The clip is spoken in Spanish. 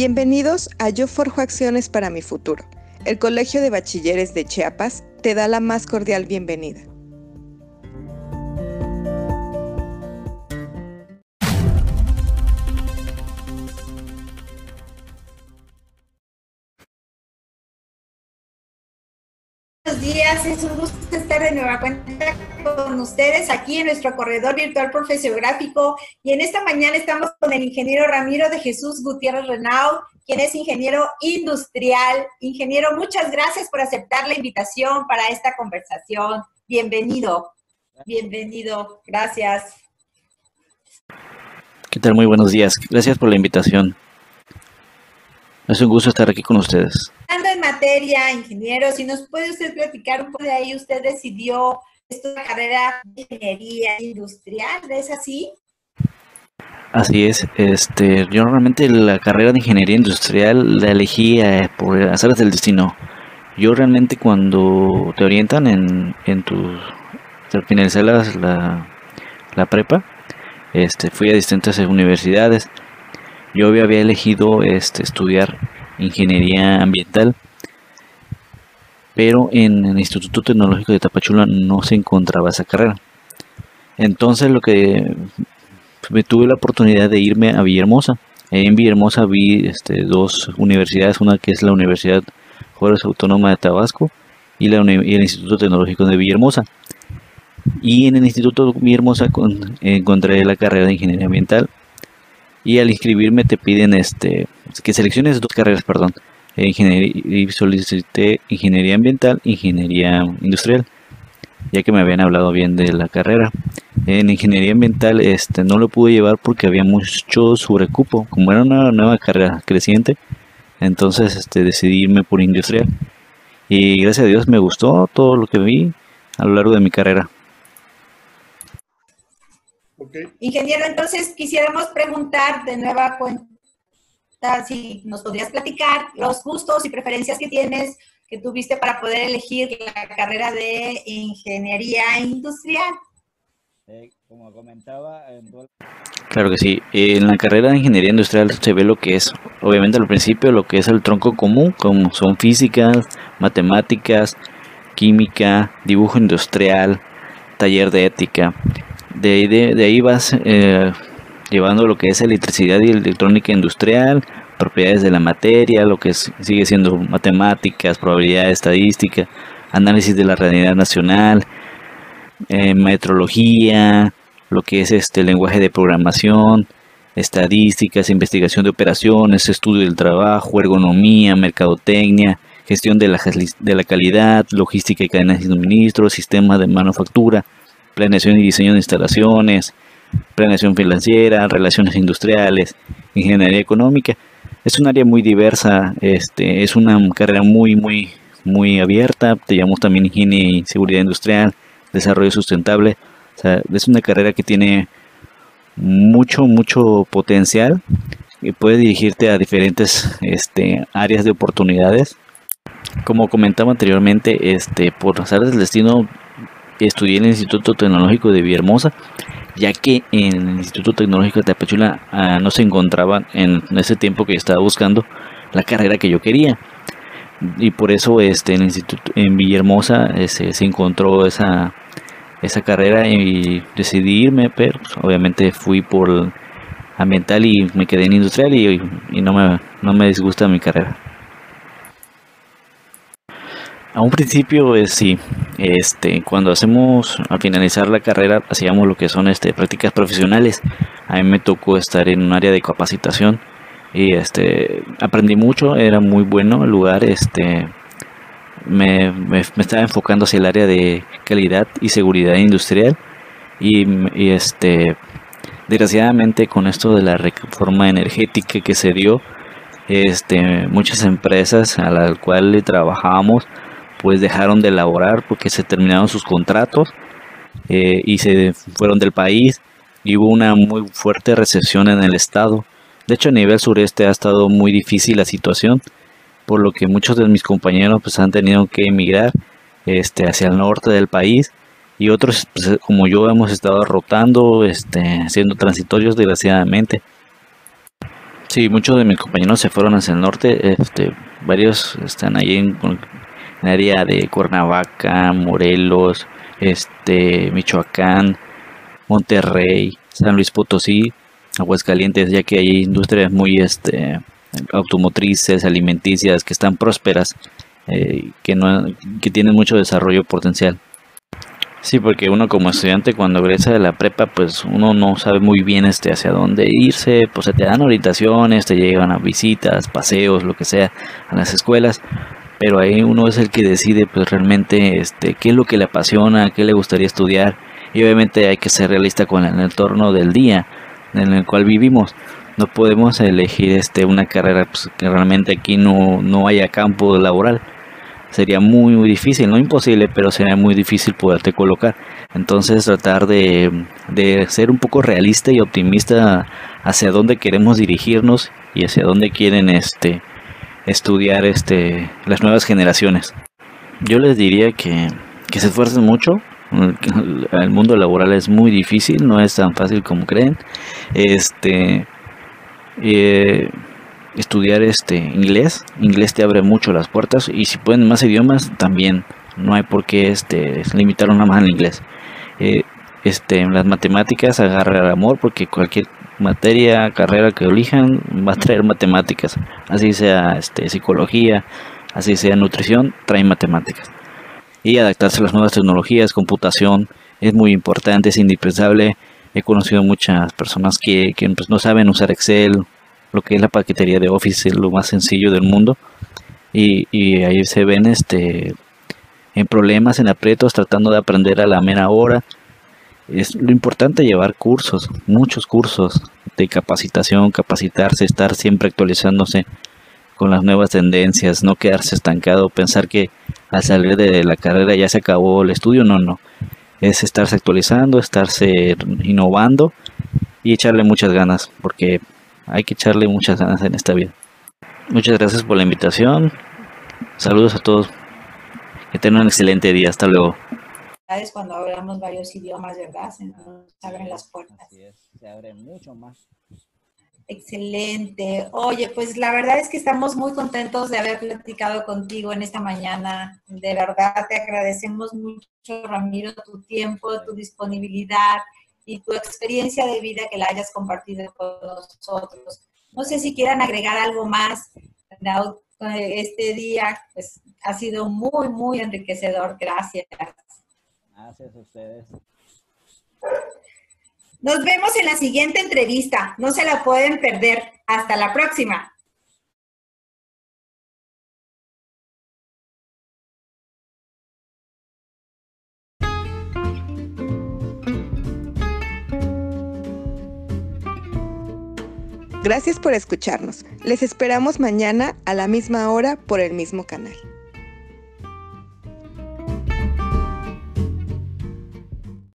Bienvenidos a Yo Forjo Acciones para mi Futuro. El Colegio de Bachilleres de Chiapas te da la más cordial bienvenida. Buenos días, es un gusto estar de nueva cuenta con ustedes aquí en nuestro corredor virtual profesiográfico y en esta mañana estamos con el ingeniero Ramiro de Jesús Gutiérrez Renau, quien es ingeniero industrial. Ingeniero, muchas gracias por aceptar la invitación para esta conversación. Bienvenido, bienvenido, gracias. ¿Qué tal? Muy buenos días. Gracias por la invitación. Es un gusto estar aquí con ustedes. Ando en materia, ingeniero, si nos puede usted platicar un poco de ahí, usted decidió esta carrera de ingeniería industrial, ¿es así? Así es, este, yo realmente la carrera de ingeniería industrial la elegí eh, por hacer del destino. Yo realmente cuando te orientan en, en tu, al finalizar la, la prepa, este, fui a distintas universidades yo había elegido este, estudiar ingeniería ambiental, pero en el Instituto Tecnológico de Tapachula no se encontraba esa carrera. Entonces lo que me tuve la oportunidad de irme a Villahermosa. En Villahermosa vi este, dos universidades, una que es la Universidad Juárez Autónoma de Tabasco y, el Instituto Tecnológico de Villahermosa. Y en el Instituto Villahermosa encontré la carrera de Ingeniería Ambiental y al inscribirme te piden este que selecciones dos carreras, perdón, ingeniería y solicité ingeniería ambiental, ingeniería industrial, ya que me habían hablado bien de la carrera. En ingeniería ambiental este no lo pude llevar porque había mucho sobrecupo, como era una nueva carrera creciente, entonces este decidí irme por industrial. Y gracias a Dios me gustó todo lo que vi a lo largo de mi carrera. Ingeniero, entonces quisiéramos preguntar de nueva cuenta si nos podrías platicar los gustos y preferencias que tienes, que tuviste para poder elegir la carrera de ingeniería industrial. Eh, como comentaba, claro que sí. En la carrera de ingeniería industrial se ve lo que es, obviamente al principio, lo que es el tronco común, como son físicas, matemáticas, química, dibujo industrial, taller de ética de ahí, de, ahí vas eh, llevando lo que es electricidad y electrónica industrial, propiedades de la materia, lo que sigue siendo matemáticas, probabilidad estadística, análisis de la realidad nacional, eh, metrología, lo que es este lenguaje de programación, estadísticas, investigación de operaciones, estudio del trabajo, ergonomía, mercadotecnia, gestión de la, de la calidad, logística y cadenas de suministro, sistema de manufactura, planeación y diseño de instalaciones, planeación financiera, relaciones industriales, ingeniería económica. Es un área muy diversa, este, es una carrera muy, muy, muy abierta. Te llamamos también ingeniería y seguridad industrial, desarrollo sustentable. es una carrera que tiene mucho, mucho potencial y puede dirigirte a diferentes este, áreas de oportunidades. Como comentaba anteriormente, este, por áreas del destino estudié en el Instituto Tecnológico de Villahermosa, ya que en el Instituto Tecnológico de Tapachula ah, no se encontraba en ese tiempo que estaba buscando la carrera que yo quería. Y por eso este, en el Instituto en Villahermosa este, se encontró esa, esa carrera y decidí irme, pero pues, obviamente fui por ambiental y me quedé en industrial y, y no, me, no me disgusta mi carrera. A un principio, es sí, este, cuando hacemos, al finalizar la carrera, hacíamos lo que son este, prácticas profesionales. A mí me tocó estar en un área de capacitación y este, aprendí mucho, era muy bueno el lugar, este, me, me, estaba enfocando hacia el área de calidad y seguridad industrial y, y este, desgraciadamente con esto de la reforma energética que se dio, este, muchas empresas a las cuales trabajábamos pues dejaron de elaborar porque se terminaron sus contratos eh, y se fueron del país y hubo una muy fuerte recesión en el estado. De hecho a nivel sureste ha estado muy difícil la situación, por lo que muchos de mis compañeros pues han tenido que emigrar este, hacia el norte del país y otros pues, como yo hemos estado rotando, este, siendo transitorios desgraciadamente. Sí, muchos de mis compañeros se fueron hacia el norte, este, varios están ahí en, el área de Cuernavaca, Morelos, este, Michoacán, Monterrey, San Luis Potosí, Aguascalientes, ya que hay industrias muy este, automotrices, alimenticias, que están prósperas, eh, que, no, que tienen mucho desarrollo potencial. Sí, porque uno como estudiante cuando egresa de la prepa, pues uno no sabe muy bien este hacia dónde irse, pues se te dan orientaciones, te llevan a visitas, paseos, lo que sea, a las escuelas, pero ahí uno es el que decide pues realmente este qué es lo que le apasiona, qué le gustaría estudiar y obviamente hay que ser realista con el entorno del día en el cual vivimos. No podemos elegir este una carrera pues, que realmente aquí no, no haya campo laboral sería muy, muy difícil, no imposible, pero sería muy difícil poderte colocar. Entonces tratar de, de, ser un poco realista y optimista hacia dónde queremos dirigirnos y hacia dónde quieren este, estudiar este, las nuevas generaciones. Yo les diría que, que se esfuercen mucho. El mundo laboral es muy difícil, no es tan fácil como creen. Este, eh, estudiar este inglés. Inglés te abre mucho las puertas y si pueden más idiomas también. No hay por qué este, limitar una más al inglés. Eh, este, en las matemáticas agarra el amor porque cualquier materia, carrera que elijan va a traer matemáticas. Así sea este, psicología, así sea nutrición, trae matemáticas. Y adaptarse a las nuevas tecnologías, computación, es muy importante, es indispensable. He conocido muchas personas que, que pues, no saben usar Excel, lo que es la paquetería de Office es lo más sencillo del mundo y, ahí se ven este en problemas, en aprietos, tratando de aprender a la mera hora. Es lo importante llevar cursos, muchos cursos de capacitación, capacitarse, estar siempre actualizándose con las nuevas tendencias, no quedarse estancado, pensar que al salir de la carrera ya se acabó el estudio, no, no. Es estarse actualizando, estarse innovando y echarle muchas ganas, porque hay que echarle muchas ganas en esta vida. Muchas gracias por la invitación. Saludos a todos. Que tengan un excelente día. Hasta luego. Cuando hablamos varios idiomas, ¿verdad? Se nos abren las puertas. se abren mucho más. Excelente. Oye, pues la verdad es que estamos muy contentos de haber platicado contigo en esta mañana. De verdad te agradecemos mucho, Ramiro, tu tiempo, tu disponibilidad y tu experiencia de vida que la hayas compartido con nosotros. No sé si quieran agregar algo más. Este día pues, ha sido muy, muy enriquecedor. Gracias. Gracias a ustedes. Nos vemos en la siguiente entrevista. No se la pueden perder. Hasta la próxima. Gracias por escucharnos. Les esperamos mañana a la misma hora por el mismo canal.